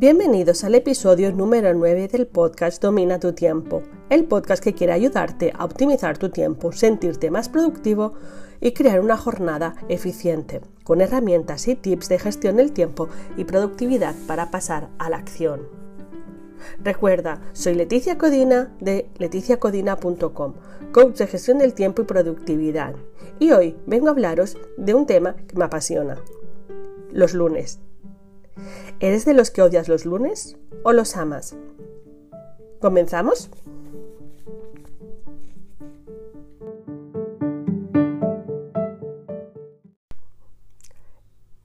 Bienvenidos al episodio número 9 del podcast Domina tu tiempo, el podcast que quiere ayudarte a optimizar tu tiempo, sentirte más productivo y crear una jornada eficiente, con herramientas y tips de gestión del tiempo y productividad para pasar a la acción. Recuerda, soy Leticia Codina de leticiacodina.com, coach de gestión del tiempo y productividad, y hoy vengo a hablaros de un tema que me apasiona, los lunes. ¿Eres de los que odias los lunes o los amas? ¿Comenzamos?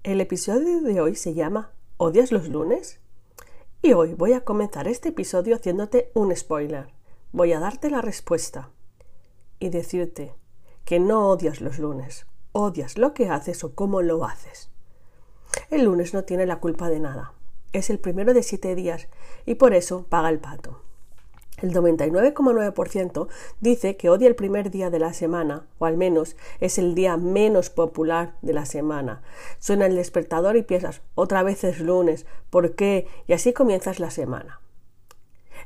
El episodio de hoy se llama ¿Odias los lunes? Y hoy voy a comenzar este episodio haciéndote un spoiler. Voy a darte la respuesta y decirte que no odias los lunes, odias lo que haces o cómo lo haces. El lunes no tiene la culpa de nada. Es el primero de siete días y por eso paga el pato. El 99,9% dice que odia el primer día de la semana, o al menos es el día menos popular de la semana. Suena el despertador y piensas, otra vez es lunes, ¿por qué? Y así comienzas la semana.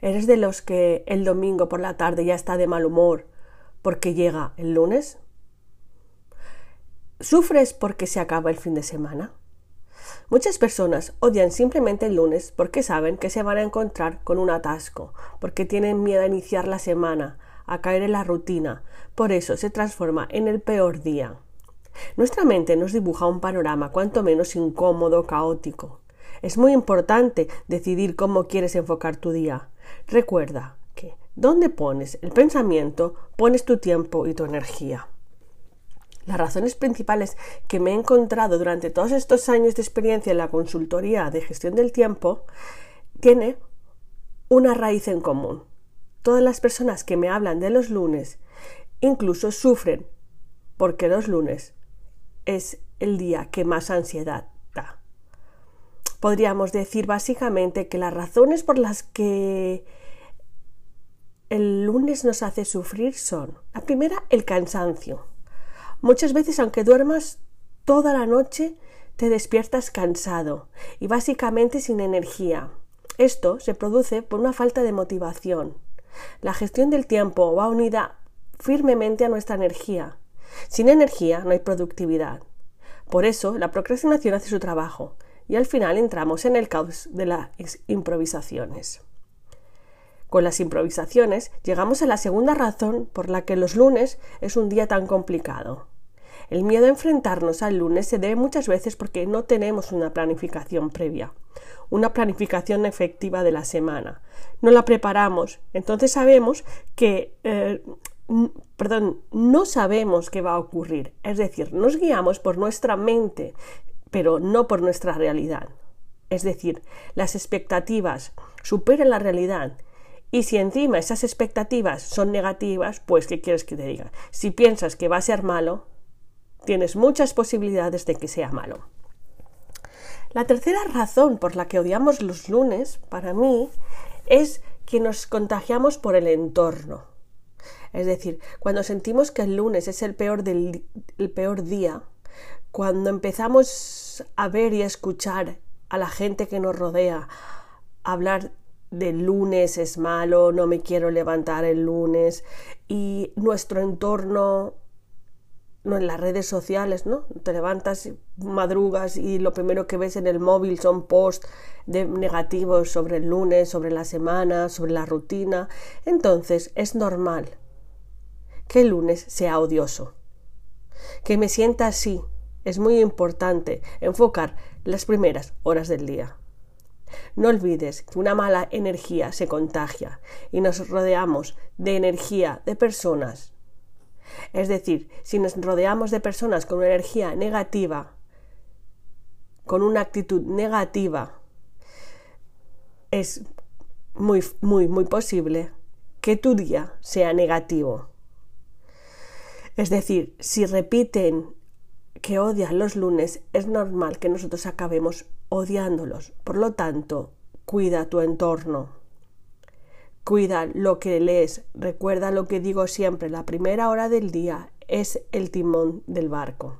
¿Eres de los que el domingo por la tarde ya está de mal humor porque llega el lunes? ¿Sufres porque se acaba el fin de semana? Muchas personas odian simplemente el lunes porque saben que se van a encontrar con un atasco, porque tienen miedo a iniciar la semana, a caer en la rutina, por eso se transforma en el peor día. Nuestra mente nos dibuja un panorama cuanto menos incómodo, caótico. Es muy importante decidir cómo quieres enfocar tu día. Recuerda que donde pones el pensamiento, pones tu tiempo y tu energía. Las razones principales que me he encontrado durante todos estos años de experiencia en la consultoría de gestión del tiempo tiene una raíz en común. Todas las personas que me hablan de los lunes incluso sufren porque los lunes es el día que más ansiedad da. Podríamos decir básicamente que las razones por las que el lunes nos hace sufrir son, la primera, el cansancio. Muchas veces, aunque duermas toda la noche, te despiertas cansado y básicamente sin energía. Esto se produce por una falta de motivación. La gestión del tiempo va unida firmemente a nuestra energía. Sin energía no hay productividad. Por eso la procrastinación hace su trabajo y al final entramos en el caos de las improvisaciones. Con las improvisaciones llegamos a la segunda razón por la que los lunes es un día tan complicado. El miedo a enfrentarnos al lunes se debe muchas veces porque no tenemos una planificación previa, una planificación efectiva de la semana. No la preparamos, entonces sabemos que, eh, perdón, no sabemos qué va a ocurrir. Es decir, nos guiamos por nuestra mente, pero no por nuestra realidad. Es decir, las expectativas superan la realidad y si encima esas expectativas son negativas, pues ¿qué quieres que te diga? Si piensas que va a ser malo, tienes muchas posibilidades de que sea malo. La tercera razón por la que odiamos los lunes, para mí, es que nos contagiamos por el entorno. Es decir, cuando sentimos que el lunes es el peor, del, el peor día, cuando empezamos a ver y a escuchar a la gente que nos rodea hablar del lunes es malo, no me quiero levantar el lunes y nuestro entorno no en las redes sociales, ¿no? Te levantas, madrugas y lo primero que ves en el móvil son posts de negativos sobre el lunes, sobre la semana, sobre la rutina. Entonces es normal que el lunes sea odioso. Que me sienta así. Es muy importante enfocar las primeras horas del día. No olvides que una mala energía se contagia y nos rodeamos de energía de personas. Es decir, si nos rodeamos de personas con una energía negativa, con una actitud negativa, es muy, muy, muy posible que tu día sea negativo. Es decir, si repiten que odian los lunes, es normal que nosotros acabemos odiándolos. Por lo tanto, cuida tu entorno. Cuida lo que lees. Recuerda lo que digo siempre, la primera hora del día es el timón del barco.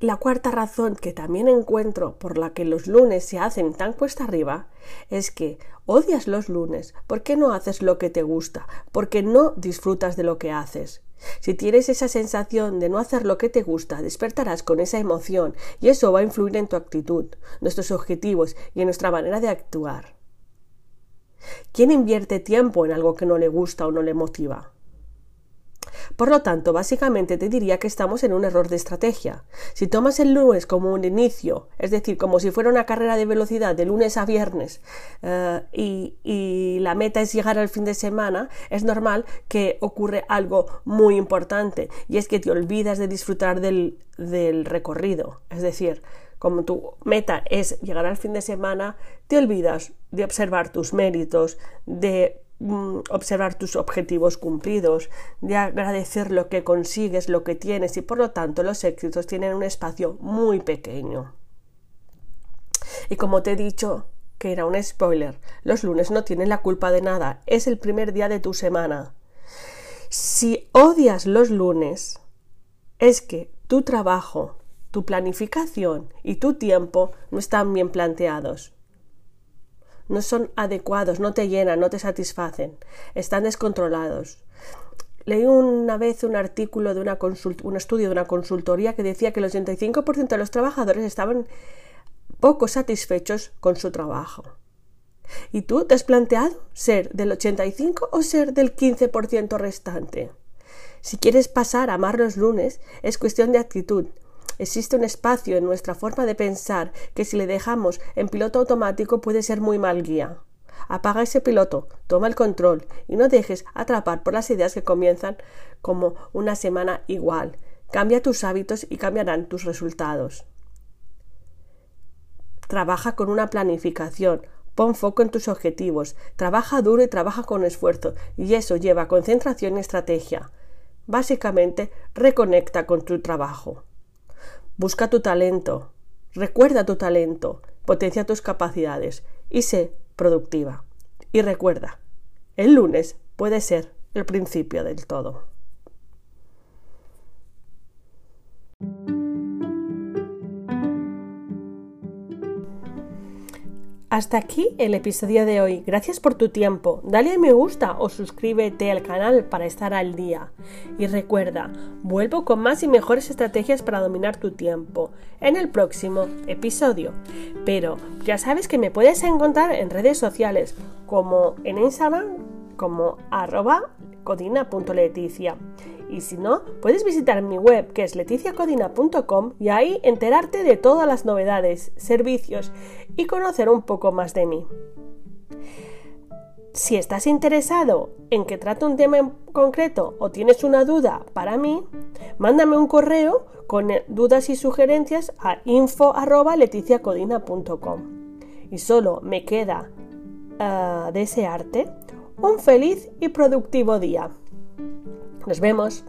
la cuarta razón que también encuentro por la que los lunes se hacen tan cuesta arriba es que odias los lunes porque no haces lo que te gusta, porque no disfrutas de lo que haces. Si tienes esa sensación de no hacer lo que te gusta, despertarás con esa emoción y eso va a influir en tu actitud, nuestros objetivos y en nuestra manera de actuar. ¿Quién invierte tiempo en algo que no le gusta o no le motiva? Por lo tanto, básicamente te diría que estamos en un error de estrategia. Si tomas el lunes como un inicio, es decir, como si fuera una carrera de velocidad de lunes a viernes eh, y, la meta es llegar al fin de semana, es normal que ocurre algo muy importante y es que te olvidas de disfrutar del, recorrido. Es decir, como tu meta es llegar al fin de semana, te olvidas de observar tus méritos, de observar tus objetivos cumplidos, de agradecer lo que consigues, lo que tienes y por lo tanto los éxitos tienen un espacio muy pequeño. Y como te he dicho, que era un spoiler, los lunes no tienen la culpa de nada, es el primer día de tu semana. Si odias los lunes, es que tu trabajo, tu planificación y tu tiempo no están bien planteados no son adecuados, no te llenan, no te satisfacen, están descontrolados. Leí una vez un artículo de una un estudio de una consultoría que decía que el 85% de los trabajadores estaban poco satisfechos con su trabajo. ¿Y tú te has planteado ser del 85 o ser del 15% restante? Si quieres pasar a amar los lunes, es cuestión de actitud, Existe un espacio en nuestra forma de pensar que si le dejamos en piloto automático puede ser muy mal guía. Apaga ese piloto, toma el control y no dejes atrapar por las ideas que comienzan como una semana igual. Cambia tus hábitos y cambiarán tus resultados. Trabaja con una planificación, pon foco en tus objetivos, trabaja duro y trabaja con esfuerzo, y eso lleva concentración y estrategia. Básicamente, reconecta con tu trabajo. Busca tu talento, recuerda tu talento, potencia tus capacidades y sé productiva. Y recuerda, el lunes puede ser el principio del todo. Hasta aquí el episodio de hoy. Gracias por tu tiempo. Dale a me gusta o suscríbete al canal para estar al día. Y recuerda, vuelvo con más y mejores estrategias para dominar tu tiempo en el próximo episodio. Pero ya sabes que me puedes encontrar en redes sociales como en Instagram como arroba codina.leticia y si no, puedes visitar mi web que es leticiacodina.com y ahí enterarte de todas las novedades, servicios y conocer un poco más de mí. Si estás interesado en que trate un tema en concreto o tienes una duda para mí, mándame un correo con dudas y sugerencias a info.leticiacodina.com. Y solo me queda uh, desearte un feliz y productivo día. Nos vemos.